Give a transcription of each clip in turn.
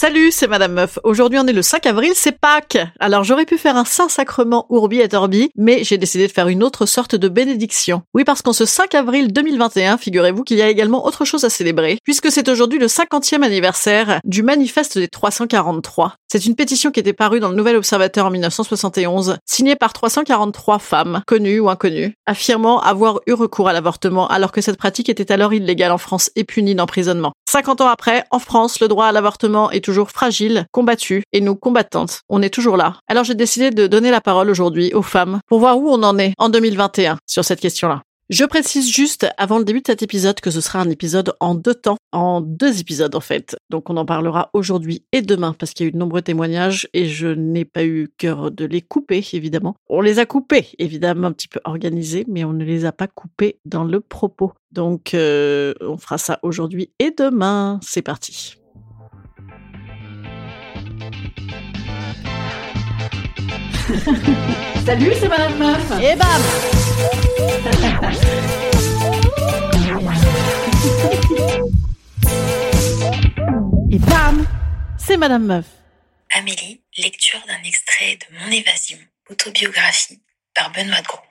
Salut, c'est Madame Meuf. Aujourd'hui, on est le 5 avril, c'est Pâques. Alors, j'aurais pu faire un Saint-Sacrement Urbi et Orbi, mais j'ai décidé de faire une autre sorte de bénédiction. Oui, parce qu'en ce 5 avril 2021, figurez-vous qu'il y a également autre chose à célébrer, puisque c'est aujourd'hui le 50e anniversaire du manifeste des 343. C'est une pétition qui était parue dans le Nouvel Observateur en 1971, signée par 343 femmes, connues ou inconnues, affirmant avoir eu recours à l'avortement alors que cette pratique était alors illégale en France et punie d'emprisonnement. 50 ans après, en France, le droit à l'avortement est toujours fragile, combattu, et nous, combattantes, on est toujours là. Alors j'ai décidé de donner la parole aujourd'hui aux femmes pour voir où on en est en 2021 sur cette question-là. Je précise juste avant le début de cet épisode que ce sera un épisode en deux temps, en deux épisodes en fait. Donc on en parlera aujourd'hui et demain parce qu'il y a eu de nombreux témoignages et je n'ai pas eu cœur de les couper évidemment. On les a coupés évidemment un petit peu organisés mais on ne les a pas coupés dans le propos. Donc euh, on fera ça aujourd'hui et demain. C'est parti. Salut, c'est Madame Meuf. Et bam Et bam C'est Madame Meuf. Amélie, lecture d'un extrait de Mon évasion, autobiographie, par Benoît de Gros.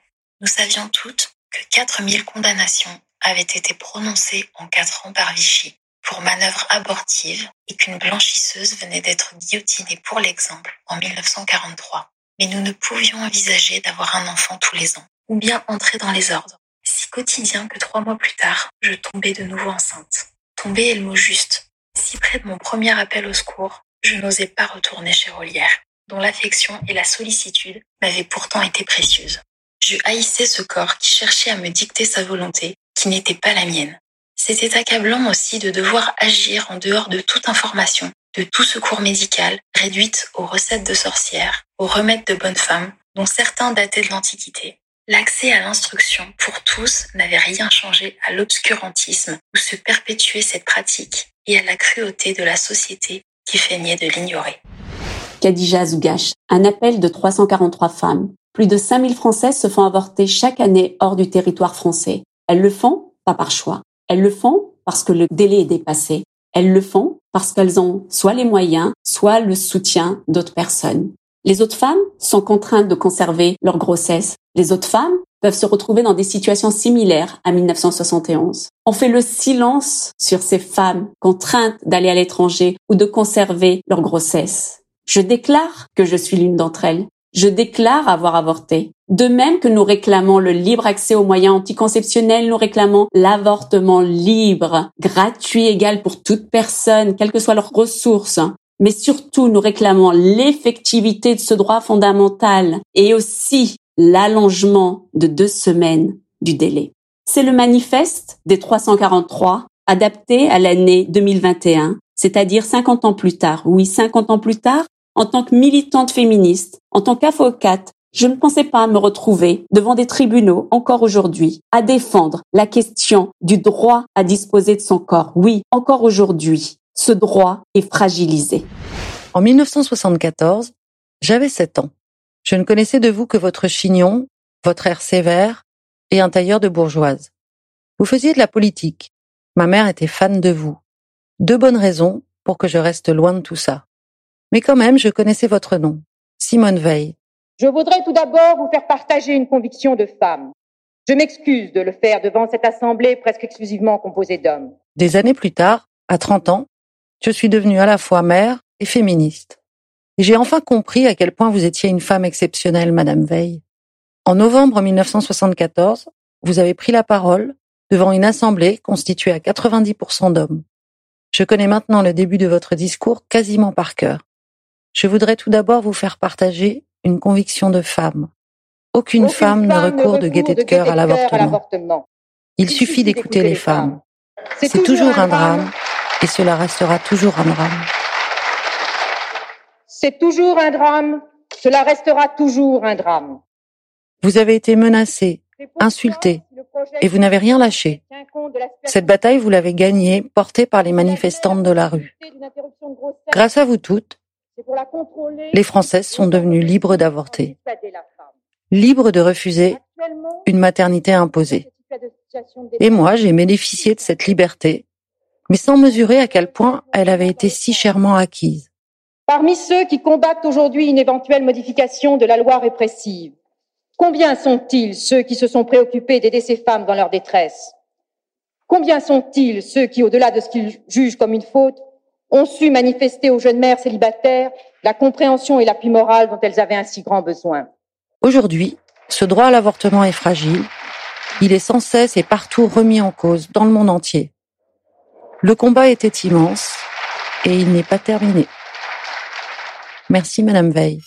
Nous savions toutes que 4000 condamnations avaient été prononcées en 4 ans par Vichy pour manœuvre abortive et qu'une blanchisseuse venait d'être guillotinée pour l'exemple en 1943. Mais nous ne pouvions envisager d'avoir un enfant tous les ans, ou bien entrer dans les ordres. Si quotidien que trois mois plus tard, je tombais de nouveau enceinte. Tomber est le mot juste. Si près de mon premier appel au secours, je n'osais pas retourner chez Rolière, dont l'affection et la sollicitude m'avaient pourtant été précieuses. Je haïssais ce corps qui cherchait à me dicter sa volonté, qui n'était pas la mienne. C'était accablant aussi de devoir agir en dehors de toute information, de tout secours médical, réduite aux recettes de sorcières, aux remèdes de bonnes femmes, dont certains dataient de l'Antiquité. L'accès à l'instruction pour tous n'avait rien changé à l'obscurantisme où se perpétuait cette pratique et à la cruauté de la société qui feignait de l'ignorer. Khadija Zougache, un appel de 343 femmes. Plus de 5000 Françaises se font avorter chaque année hors du territoire français. Elles le font pas par choix. Elles le font parce que le délai est dépassé. Elles le font parce qu'elles ont soit les moyens, soit le soutien d'autres personnes. Les autres femmes sont contraintes de conserver leur grossesse. Les autres femmes peuvent se retrouver dans des situations similaires à 1971. On fait le silence sur ces femmes contraintes d'aller à l'étranger ou de conserver leur grossesse. Je déclare que je suis l'une d'entre elles. Je déclare avoir avorté. De même que nous réclamons le libre accès aux moyens anticonceptionnels, nous réclamons l'avortement libre, gratuit, égal pour toute personne, quelles que soient leurs ressources mais surtout nous réclamons l'effectivité de ce droit fondamental et aussi l'allongement de deux semaines du délai. C'est le manifeste des 343 adapté à l'année 2021, c'est-à-dire 50 ans plus tard. Oui, 50 ans plus tard, en tant que militante féministe, en tant qu'avocate, je ne pensais pas me retrouver devant des tribunaux encore aujourd'hui à défendre la question du droit à disposer de son corps. Oui, encore aujourd'hui, ce droit est fragilisé. En 1974, j'avais 7 ans. Je ne connaissais de vous que votre chignon, votre air sévère et un tailleur de bourgeoise. Vous faisiez de la politique. Ma mère était fan de vous. Deux bonnes raisons pour que je reste loin de tout ça. Mais quand même, je connaissais votre nom. Simone Veil. Je voudrais tout d'abord vous faire partager une conviction de femme. Je m'excuse de le faire devant cette assemblée presque exclusivement composée d'hommes. Des années plus tard, à 30 ans, je suis devenue à la fois mère et féministe. Et j'ai enfin compris à quel point vous étiez une femme exceptionnelle, Madame Veil. En novembre 1974, vous avez pris la parole devant une assemblée constituée à 90% d'hommes. Je connais maintenant le début de votre discours quasiment par cœur. Je voudrais tout d'abord vous faire partager une conviction de femme. Aucune, femme, ne recourt de gaieté de cœur à l'avortement. Il suffit d'écouter les femmes. C'est toujours un drame et cela restera toujours un drame. C'est toujours un drame, cela restera toujours un drame. Vous avez été menacé, insulté, et vous n'avez rien lâché. Cette bataille, vous l'avez gagnée, portée par les manifestantes de la rue. Grâce à vous toutes, les Françaises sont devenues libres d'avorter, libres de refuser une maternité imposée. Et moi, j'ai bénéficié de cette liberté, mais sans mesurer à quel point elle avait été si chèrement acquise. Parmi ceux qui combattent aujourd'hui une éventuelle modification de la loi répressive, combien sont-ils ceux qui se sont préoccupés d'aider ces femmes dans leur détresse? Combien sont-ils ceux qui, au-delà de ce qu'ils jugent comme une faute, ont su manifester aux jeunes mères célibataires la compréhension et l'appui moral dont elles avaient un si grand besoin Aujourd'hui, ce droit à l'avortement est fragile. Il est sans cesse et partout remis en cause dans le monde entier. Le combat était immense et il n'est pas terminé. Merci Madame Veil.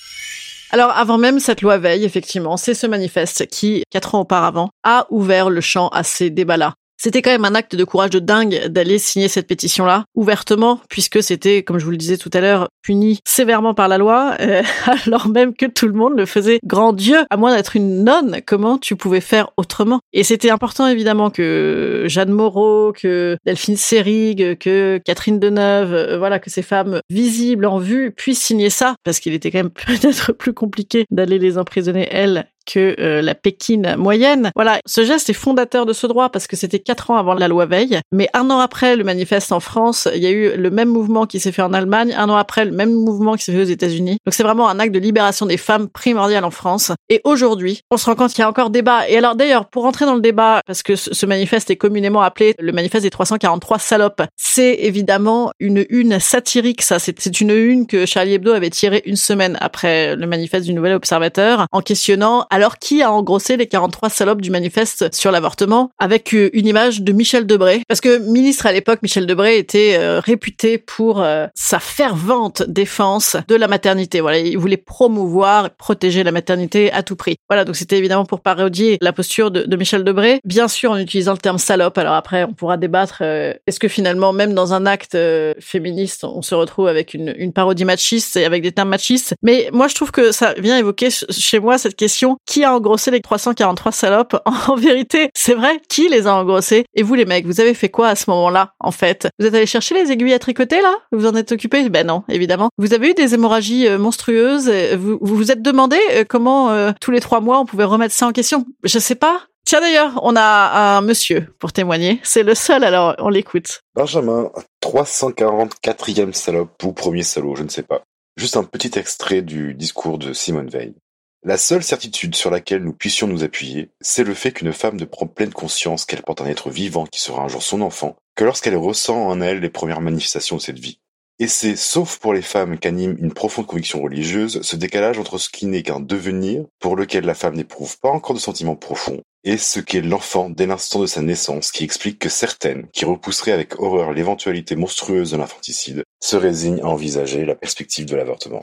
Alors avant même cette loi Veil, effectivement, c'est ce manifeste qui, quatre ans auparavant, a ouvert le champ à ces débats-là. C'était quand même un acte de courage de dingue d'aller signer cette pétition-là ouvertement, puisque c'était, comme je vous le disais tout à l'heure, puni sévèrement par la loi, euh, alors même que tout le monde le faisait. Grand Dieu, à moins d'être une nonne, comment tu pouvais faire autrement? Et c'était important évidemment que Jeanne Moreau, que Delphine Seyrig, que Catherine Deneuve, euh, voilà, que ces femmes visibles en vue puissent signer ça, parce qu'il était quand même peut-être plus compliqué d'aller les emprisonner elles que euh, la Pékine moyenne. Voilà, ce geste est fondateur de ce droit parce que c'était quatre ans avant la loi Veil. Mais un an après le manifeste en France, il y a eu le même mouvement qui s'est fait en Allemagne. Un an après, le même mouvement qui s'est fait aux États-Unis. Donc c'est vraiment un acte de libération des femmes primordial en France. Et aujourd'hui, on se rend compte qu'il y a encore débat. Et alors d'ailleurs, pour entrer dans le débat, parce que ce manifeste est communément appelé le manifeste des 343 salopes, c'est évidemment une une satirique. Ça, c'est une une que Charlie Hebdo avait tirée une semaine après le manifeste du Nouvel Observateur, en questionnant alors qui a engrossé les 43 salopes du manifeste sur l'avortement avec euh, une image de Michel Debré? Parce que ministre à l'époque, Michel Debré était euh, réputé pour euh, sa fervente défense de la maternité. Voilà, il voulait promouvoir protéger la maternité à tout prix. Voilà, donc c'était évidemment pour parodier la posture de, Michel Debré, bien sûr en utilisant le terme salope. Alors après, on pourra débattre est-ce que finalement, même dans un acte féministe, on se retrouve avec une parodie machiste et avec des termes machistes? Mais moi, je trouve que ça vient évoquer chez moi cette question qui a engrossé les 343 salopes En vérité, c'est vrai, qui les a engrossés? Et vous les mecs, vous avez fait quoi à ce moment-là, en fait? Vous êtes allé chercher les aiguilles à tricoter, là? Vous en êtes occupé Ben non, évidemment. Vous avez eu des hémorragies euh, monstrueuses Vous vous, vous êtes demandé euh, comment, euh, tous les trois mois, on pouvait remettre ça en question? Je sais pas. Tiens d'ailleurs, on a un monsieur pour témoigner. C'est le seul, alors on l'écoute. Benjamin, 344e salope ou premier salaud, je ne sais pas. Juste un petit extrait du discours de Simone Veil. La seule certitude sur laquelle nous puissions nous appuyer, c'est le fait qu'une femme ne prend pleine conscience qu'elle porte un être vivant qui sera un jour son enfant, que lorsqu'elle ressent en elle les premières manifestations de cette vie. Et c'est, sauf pour les femmes qu'anime une profonde conviction religieuse, ce décalage entre ce qui n'est qu'un devenir, pour lequel la femme n'éprouve pas encore de sentiments profonds, et ce qu'est l'enfant dès l'instant de sa naissance, qui explique que certaines, qui repousseraient avec horreur l'éventualité monstrueuse de l'infanticide, se résignent à envisager la perspective de l'avortement.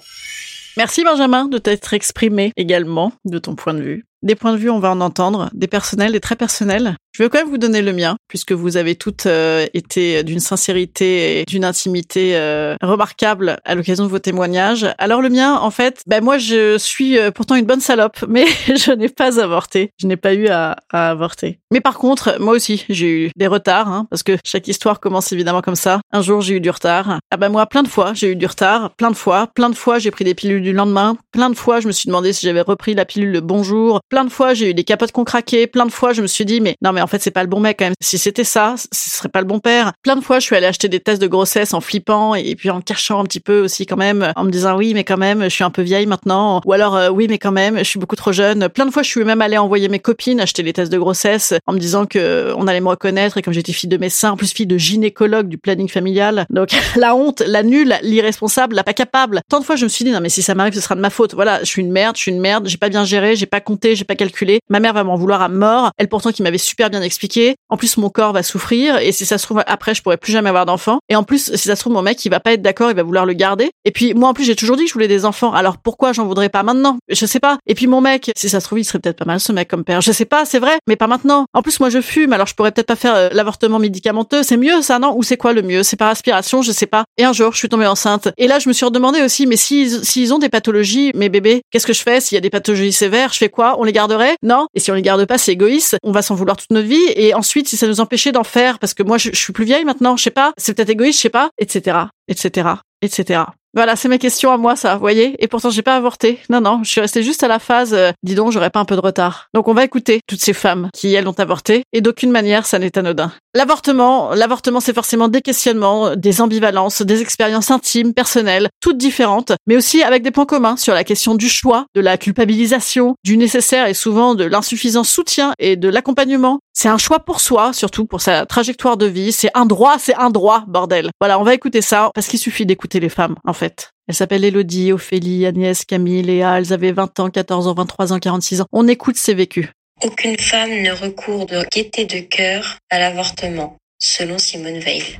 Merci Benjamin de t'être exprimé également de ton point de vue. Des points de vue, on va en entendre, des personnels, des très personnels. Je vais quand même vous donner le mien, puisque vous avez toutes euh, été d'une sincérité et d'une intimité euh, remarquable à l'occasion de vos témoignages. Alors le mien, en fait, ben moi je suis euh, pourtant une bonne salope, mais je n'ai pas avorté. Je n'ai pas eu à, à, avorter. Mais par contre, moi aussi, j'ai eu des retards, hein, parce que chaque histoire commence évidemment comme ça. Un jour, j'ai eu du retard. Ah ben moi, plein de fois, j'ai eu du retard, plein de fois, plein de fois, j'ai pris des pilules du lendemain, plein de fois, je me suis demandé si j'avais repris la pilule le bonjour, plein de fois, j'ai eu des capotes qu'on craquait, plein de fois, je me suis dit, mais non mais en fait, c'est pas le bon mec quand même. Si c'était ça, ce serait pas le bon père. Plein de fois, je suis allée acheter des tests de grossesse en flippant et puis en cachant un petit peu aussi quand même, en me disant oui, mais quand même, je suis un peu vieille maintenant. Ou alors euh, oui, mais quand même, je suis beaucoup trop jeune. Plein de fois, je suis même allée envoyer mes copines acheter les tests de grossesse en me disant que on allait me reconnaître et comme j'étais fille de médecin, plus fille de gynécologue du planning familial. Donc la honte, la nulle, l'irresponsable, la pas capable. Tant de fois, je me suis dit non mais si ça m'arrive, ce sera de ma faute. Voilà, je suis une merde, je suis une merde, j'ai pas bien géré, j'ai pas compté, j'ai pas calculé. Ma mère va m'en vouloir à mort. Elle pourtant qui m'avait super bien expliqué. En plus, mon corps va souffrir et si ça se trouve après, je pourrais plus jamais avoir d'enfant. Et en plus, si ça se trouve, mon mec, il va pas être d'accord, il va vouloir le garder. Et puis moi, en plus, j'ai toujours dit que je voulais des enfants. Alors pourquoi j'en voudrais pas maintenant? Je sais pas. Et puis mon mec, si ça se trouve, il serait peut-être pas mal ce mec comme père. Je sais pas, c'est vrai, mais pas maintenant. En plus, moi, je fume, alors je pourrais peut-être pas faire euh, l'avortement médicamenteux. C'est mieux ça, non? Ou c'est quoi le mieux? C'est par aspiration, je sais pas. Et un jour, je suis tombée enceinte. Et là, je me suis redemandé aussi, mais s'ils s'ils ont des pathologies, mes bébés, qu'est-ce que je fais? S'il y a des pathologies sévères, je fais quoi? Les garderait Non Et si on les garde pas, c'est égoïste. On va s'en vouloir toute notre vie. Et ensuite, si ça nous empêchait d'en faire, parce que moi, je, je suis plus vieille maintenant, je sais pas, c'est peut-être égoïste, je sais pas, etc., etc., etc. Voilà, c'est mes questions à moi, ça, vous voyez. Et pourtant, j'ai pas avorté. Non, non, je suis restée juste à la phase. Euh, dis donc, j'aurais pas un peu de retard. Donc, on va écouter toutes ces femmes qui elles ont avorté, et d'aucune manière, ça n'est anodin. L'avortement, l'avortement, c'est forcément des questionnements, des ambivalences, des expériences intimes, personnelles, toutes différentes, mais aussi avec des points communs sur la question du choix, de la culpabilisation, du nécessaire et souvent de l'insuffisant soutien et de l'accompagnement. C'est un choix pour soi, surtout pour sa trajectoire de vie. C'est un droit, c'est un droit, bordel. Voilà, on va écouter ça parce qu'il suffit d'écouter les femmes, fait. Elle s'appelle Elodie, Ophélie, Agnès, Camille, Léa. Elles avaient 20 ans, 14 ans, 23 ans, 46 ans. On écoute ces vécus. Aucune femme ne recourt de gaieté de cœur à l'avortement, selon Simone Veil.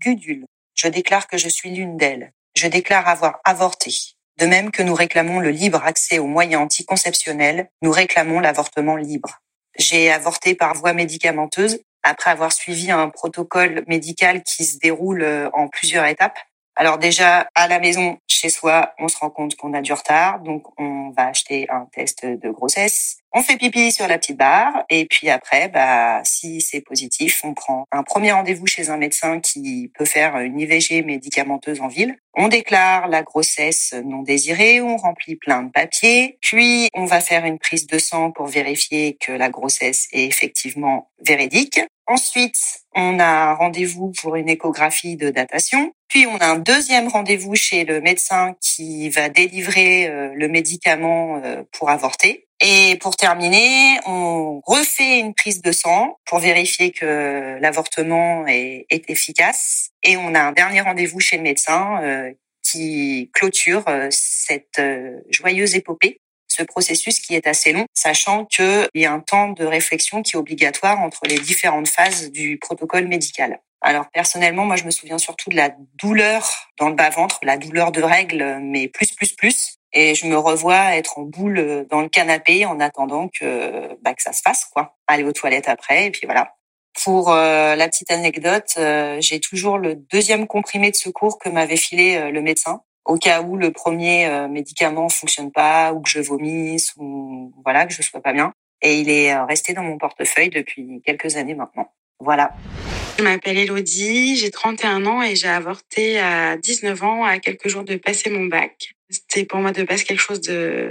Gudule. Je déclare que je suis l'une d'elles. Je déclare avoir avorté. De même que nous réclamons le libre accès aux moyens anticonceptionnels, nous réclamons l'avortement libre. J'ai avorté par voie médicamenteuse après avoir suivi un protocole médical qui se déroule euh, en plusieurs étapes. Alors déjà, à la maison, chez soi, on se rend compte qu'on a du retard, donc on va acheter un test de grossesse. On fait pipi sur la petite barre et puis après, bah, si c'est positif, on prend un premier rendez-vous chez un médecin qui peut faire une IVG médicamenteuse en ville. On déclare la grossesse non désirée, on remplit plein de papiers, puis on va faire une prise de sang pour vérifier que la grossesse est effectivement véridique. Ensuite, on a un rendez-vous pour une échographie de datation. Puis on a un deuxième rendez-vous chez le médecin qui va délivrer euh, le médicament euh, pour avorter. Et pour terminer, on refait une prise de sang pour vérifier que l'avortement est, efficace. Et on a un dernier rendez-vous chez le médecin euh, qui clôture cette joyeuse épopée ce processus qui est assez long, sachant qu'il y a un temps de réflexion qui est obligatoire entre les différentes phases du protocole médical. Alors personnellement, moi je me souviens surtout de la douleur dans le bas-ventre, la douleur de règles, mais plus, plus, plus. Et je me revois être en boule dans le canapé en attendant que, bah, que ça se fasse, quoi. Aller aux toilettes après, et puis voilà. Pour euh, la petite anecdote, euh, j'ai toujours le deuxième comprimé de secours que m'avait filé euh, le médecin au cas où le premier euh, médicament fonctionne pas ou que je vomisse ou voilà que je sois pas bien. Et il est euh, resté dans mon portefeuille depuis quelques années maintenant. Voilà. Je m'appelle Elodie, j'ai 31 ans et j'ai avorté à 19 ans à quelques jours de passer mon bac. C'était pour moi de base quelque chose de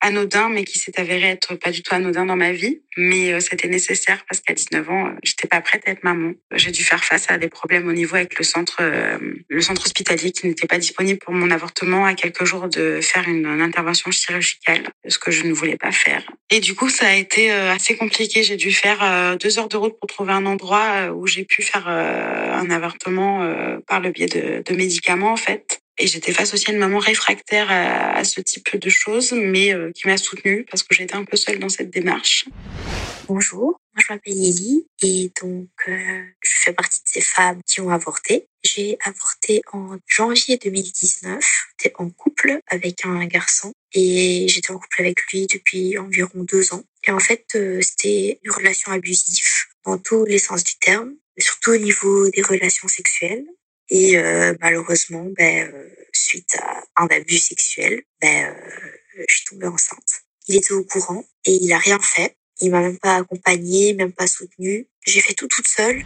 anodin, mais qui s'est avéré être pas du tout anodin dans ma vie. Mais euh, c'était nécessaire parce qu'à 19 ans, euh, j'étais pas prête à être maman. J'ai dû faire face à des problèmes au niveau avec le centre, euh, le centre hospitalier qui n'était pas disponible pour mon avortement à quelques jours de faire une, intervention chirurgicale, ce que je ne voulais pas faire. Et du coup, ça a été assez compliqué. J'ai dû faire deux heures de route pour trouver un endroit où j'ai pu faire un avortement par le biais de médicaments, en fait. Et j'étais face aussi à une maman réfractaire à, ce type de choses, mais euh, qui m'a soutenue parce que j'étais un peu seule dans cette démarche. Bonjour, moi je m'appelle Lily et donc euh, je fais partie de ces femmes qui ont avorté. J'ai avorté en janvier 2019. J'étais en couple avec un garçon et j'étais en couple avec lui depuis environ deux ans. Et en fait, euh, c'était une relation abusive dans tous les sens du terme, surtout au niveau des relations sexuelles. Et euh, malheureusement, ben, euh, suite à un abus sexuel, ben, euh, je suis tombée enceinte. Il était au courant et il a rien fait. Il m'a même pas accompagnée, même pas soutenue. J'ai fait tout toute seule.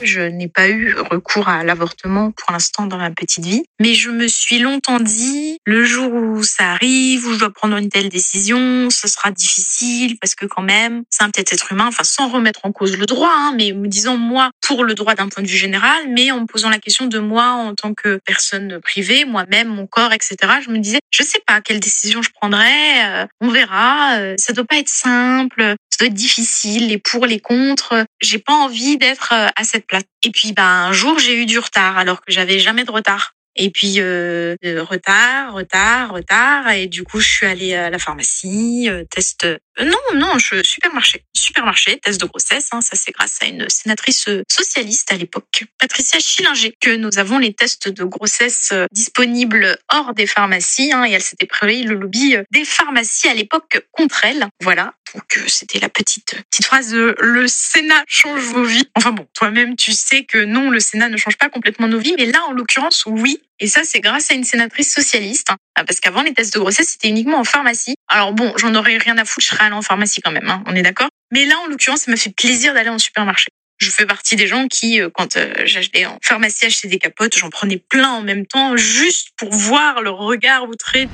Je n'ai pas eu recours à l'avortement pour l'instant dans ma petite vie, mais je me suis longtemps dit, le jour où ça arrive, où je dois prendre une telle décision, ce sera difficile parce que quand même, c'est un petit être humain, enfin sans remettre en cause le droit, hein, mais me disant moi pour le droit d'un point de vue général, mais en me posant la question de moi en tant que personne privée, moi-même, mon corps, etc. Je me disais, je sais pas quelle décision je prendrai, euh, on verra, euh, ça doit pas être simple, difficile, les pour, les contre. J'ai pas envie d'être euh, à cette place. Et puis, bah, un jour, j'ai eu du retard, alors que j'avais jamais de retard. Et puis euh, retard, retard, retard. Et du coup, je suis allée à la pharmacie, euh, test. Euh, non, non, je supermarché, supermarché, test de grossesse. Hein, ça, c'est grâce à une sénatrice socialiste à l'époque, Patricia Schillinger, que nous avons les tests de grossesse disponibles hors des pharmacies. Hein, et elle s'était pris le lobby des pharmacies à l'époque contre elle. Voilà. Donc c'était la petite petite phrase de le Sénat change vos vies. Enfin bon, toi-même tu sais que non, le Sénat ne change pas complètement nos vies, mais là en l'occurrence oui. Et ça c'est grâce à une sénatrice socialiste, hein. parce qu'avant les tests de grossesse c'était uniquement en pharmacie. Alors bon, j'en aurais rien à foutre, je serais allée en pharmacie quand même, hein, on est d'accord. Mais là en l'occurrence, ça m'a fait plaisir d'aller en supermarché. Je fais partie des gens qui, euh, quand euh, j'allais en pharmacie acheter des capotes, j'en prenais plein en même temps, juste pour voir le regard outré.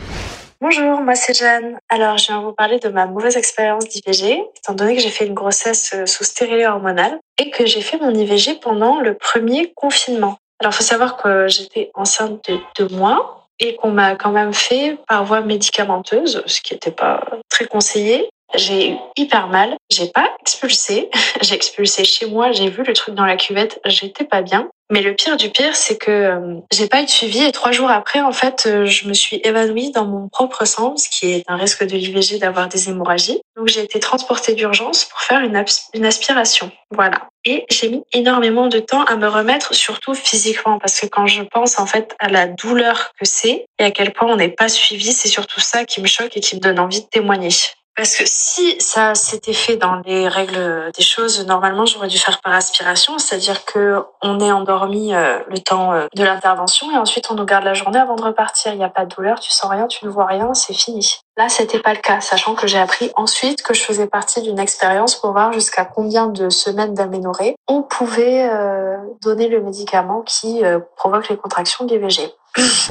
Bonjour, moi c'est Jeanne. Alors je viens vous parler de ma mauvaise expérience d'IVG, étant donné que j'ai fait une grossesse euh, sous stérilet hormonal et que j'ai fait mon IVG pendant le premier confinement. Alors faut savoir que j'étais enceinte de deux mois et qu'on m'a quand même fait par voie médicamenteuse, ce qui n'était pas très conseillé. J'ai eu hyper mal. J'ai pas expulsé. j'ai expulsé chez moi. J'ai vu le truc dans la cuvette. J'étais pas bien. Mais le pire du pire, c'est que euh, j'ai pas eu de suivi et trois jours après, en fait, euh, je me suis évanouie dans mon propre sang, ce qui est un risque de l'IVG d'avoir des hémorragies. Donc j'ai été transportée d'urgence pour faire une, une aspiration. Voilà. Et j'ai mis énormément de temps à me remettre, surtout physiquement, parce que quand je pense en fait à la douleur que c'est et à quel point on n'est pas suivi, c'est surtout ça qui me choque et qui me donne envie de témoigner. Parce que si ça s'était fait dans les règles des choses, normalement j'aurais dû faire par aspiration, c'est-à-dire que on est endormi euh, le temps euh, de l'intervention et ensuite on nous garde la journée avant de repartir. Il n'y a pas de douleur, tu sens rien, tu ne vois rien, c'est fini. Là, c'était pas le cas, sachant que j'ai appris ensuite que je faisais partie d'une expérience pour voir jusqu'à combien de semaines d'aménorrhée on pouvait euh, donner le médicament qui provoque les contractions d'IVG.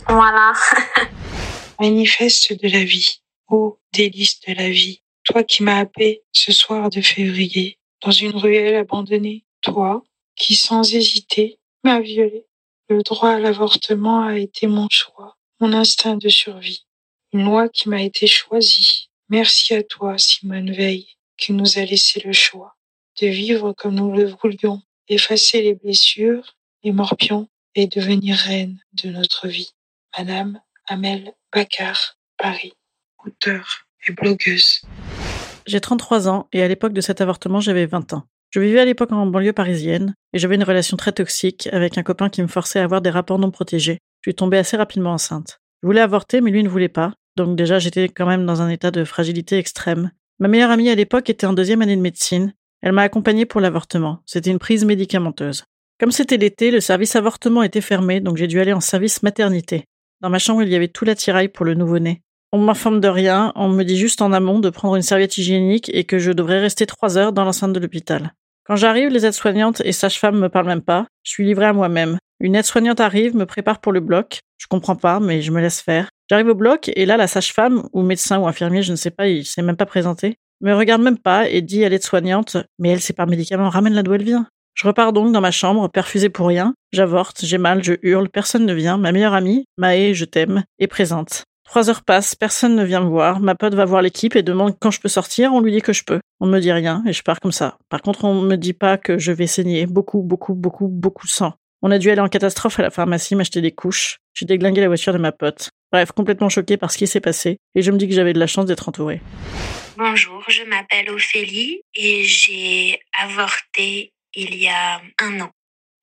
voilà. Manifeste de la vie ô délice de la vie, toi qui m'as happé ce soir de février dans une ruelle abandonnée, toi qui sans hésiter m'as violé. Le droit à l'avortement a été mon choix, mon instinct de survie, une loi qui m'a été choisie. Merci à toi, Simone Veil, qui nous a laissé le choix de vivre comme nous le voulions, effacer les blessures, les morpions et devenir reine de notre vie. Madame Amel Baccar, Paris auteur et blogueuse. J'ai 33 ans et à l'époque de cet avortement, j'avais 20 ans. Je vivais à l'époque en banlieue parisienne et j'avais une relation très toxique avec un copain qui me forçait à avoir des rapports non protégés. Je suis tombée assez rapidement enceinte. Je voulais avorter, mais lui ne voulait pas. Donc déjà, j'étais quand même dans un état de fragilité extrême. Ma meilleure amie à l'époque était en deuxième année de médecine. Elle m'a accompagnée pour l'avortement. C'était une prise médicamenteuse. Comme c'était l'été, le service avortement était fermé, donc j'ai dû aller en service maternité. Dans ma chambre, il y avait tout l'attirail pour le nouveau-né. On m'informe de rien, on me dit juste en amont de prendre une serviette hygiénique et que je devrais rester trois heures dans l'enceinte de l'hôpital. Quand j'arrive, les aides-soignantes et sages-femmes me parlent même pas. Je suis livrée à moi-même. Une aide-soignante arrive, me prépare pour le bloc. Je comprends pas, mais je me laisse faire. J'arrive au bloc et là, la sage-femme, ou médecin ou infirmier, je ne sais pas, il s'est même pas présenté, me regarde même pas et dit à l'aide-soignante, mais elle, c'est par médicament, ramène-la d'où elle vient. Je repars donc dans ma chambre, perfusée pour rien. J'avorte, j'ai mal, je hurle, personne ne vient. Ma meilleure amie, Maë, je t'aime, est présente. Trois heures passent, personne ne vient me voir. Ma pote va voir l'équipe et demande quand je peux sortir. On lui dit que je peux. On me dit rien et je pars comme ça. Par contre, on me dit pas que je vais saigner. Beaucoup, beaucoup, beaucoup, beaucoup de sang. On a dû aller en catastrophe à la pharmacie m'acheter des couches. J'ai déglingué la voiture de ma pote. Bref, complètement choquée par ce qui s'est passé. Et je me dis que j'avais de la chance d'être entourée. Bonjour, je m'appelle Ophélie et j'ai avorté il y a un an.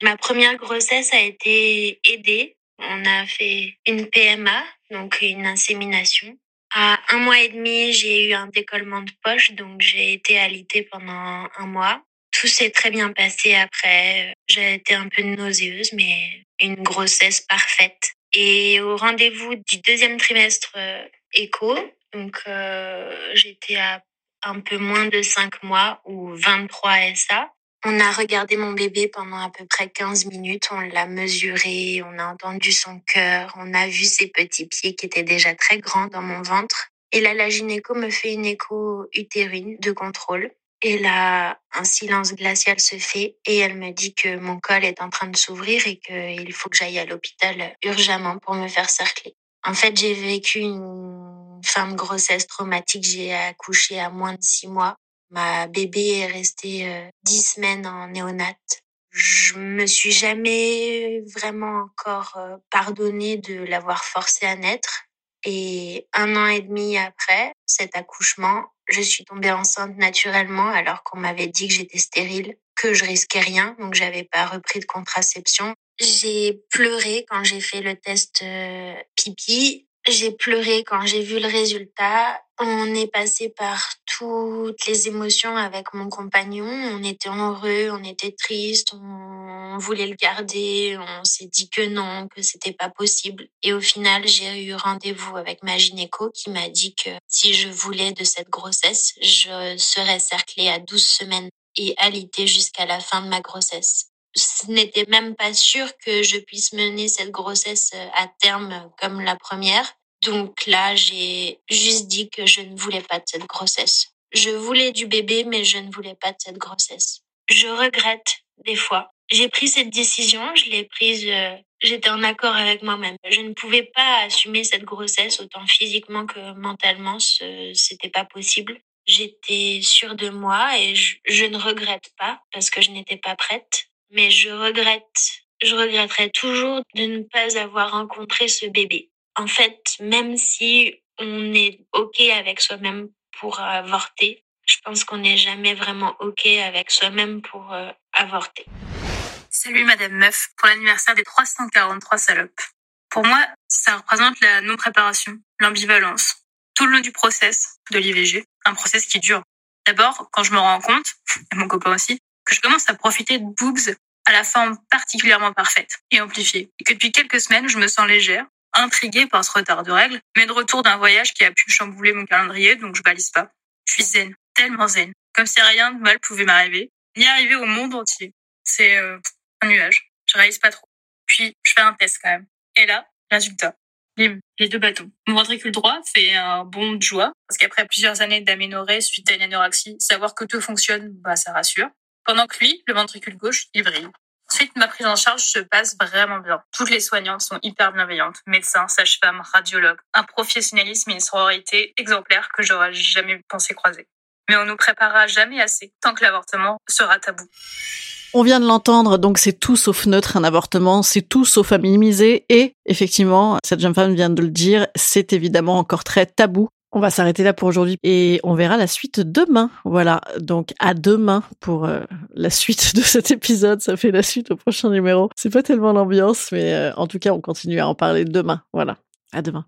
Ma première grossesse a été aidée. On a fait une PMA, donc une insémination. À un mois et demi, j'ai eu un décollement de poche, donc j'ai été alitée pendant un mois. Tout s'est très bien passé après. J'ai été un peu nauséeuse, mais une grossesse parfaite. Et au rendez-vous du deuxième trimestre euh, écho, donc euh, j'étais à un peu moins de 5 mois ou 23 SA. On a regardé mon bébé pendant à peu près 15 minutes, on l'a mesuré, on a entendu son cœur, on a vu ses petits pieds qui étaient déjà très grands dans mon ventre. Et là, la gynéco me fait une écho utérine de contrôle. Et là, un silence glacial se fait et elle me dit que mon col est en train de s'ouvrir et qu'il faut que j'aille à l'hôpital urgemment pour me faire cercler. En fait, j'ai vécu une fin de grossesse traumatique. J'ai accouché à moins de six mois. Ma bébé est restée euh, dix semaines en néonate. Je me suis jamais vraiment encore euh, pardonné de l'avoir forcé à naître. Et un an et demi après cet accouchement, je suis tombée enceinte naturellement alors qu'on m'avait dit que j'étais stérile, que je risquais rien, donc j'avais pas repris de contraception. J'ai pleuré quand j'ai fait le test euh, pipi j'ai pleuré quand j'ai vu le résultat. On est passé par toutes les émotions avec mon compagnon. On était heureux, on était triste, on voulait le garder. On s'est dit que non, que c'était pas possible. Et au final, j'ai eu rendez-vous avec ma gynéco qui m'a dit que si je voulais de cette grossesse, je serais cerclée à 12 semaines et alitée jusqu'à la fin de ma grossesse ce n'était même pas sûr que je puisse mener cette grossesse euh, à terme comme la première. Donc là, j'ai juste dit que je ne voulais pas de cette grossesse. Je voulais du bébé, mais je ne voulais pas de cette grossesse. Je regrette des fois. J'ai pris cette décision, je l'ai prise, euh, j'étais en accord avec moi-même. Je ne pouvais pas assumer cette grossesse autant physiquement que mentalement, c'était pas possible. J'étais sûre de moi et je ne regrette pas parce que je n'étais pas prête mais je regrette, je regretterai toujours de ne pas avoir rencontré ce bébé. En fait, même si on est OK avec soi-même pour avorter, je pense qu'on n'est jamais vraiment OK avec soi-même pour euh, avorter. Salut Madame Meuf, pour l'anniversaire des 343 salopes. Pour moi, ça représente la non-préparation, l'ambivalence, tout le long du process de l'IVG, un process qui dure. D'abord, quand je me rends compte, et mon copain aussi, que je commence à profiter de boobs à la forme particulièrement parfaite et amplifiée. Et que depuis quelques semaines, je me sens légère, intriguée par ce retard de règles, mais de retour d'un voyage qui a pu chambouler mon calendrier, donc je balise pas. Je suis zen, tellement zen, comme si rien de mal pouvait m'arriver, ni arriver au monde entier. C'est euh, un nuage. Je réalise pas trop. Puis, je fais un test quand même. Et là, résultat. les deux bâtons. Mon ventricule droit fait un bond de joie, parce qu'après plusieurs années d'aménorrhée suite à une anorexie, savoir que tout fonctionne, bah, ça rassure. Pendant que lui, le ventricule gauche, il brille. Ensuite, ma prise en charge se passe vraiment bien. Toutes les soignantes sont hyper bienveillantes. Médecins, sages-femmes, radiologues. Un professionnalisme et une sororité exemplaires que j'aurais jamais pensé croiser. Mais on nous préparera jamais assez tant que l'avortement sera tabou. On vient de l'entendre, donc c'est tout sauf neutre un avortement, c'est tout sauf à minimiser et effectivement, cette jeune femme vient de le dire, c'est évidemment encore très tabou on va s'arrêter là pour aujourd'hui et on verra la suite demain. Voilà, donc à demain pour euh, la suite de cet épisode. Ça fait la suite au prochain numéro. C'est pas tellement l'ambiance, mais euh, en tout cas, on continue à en parler demain. Voilà, à demain.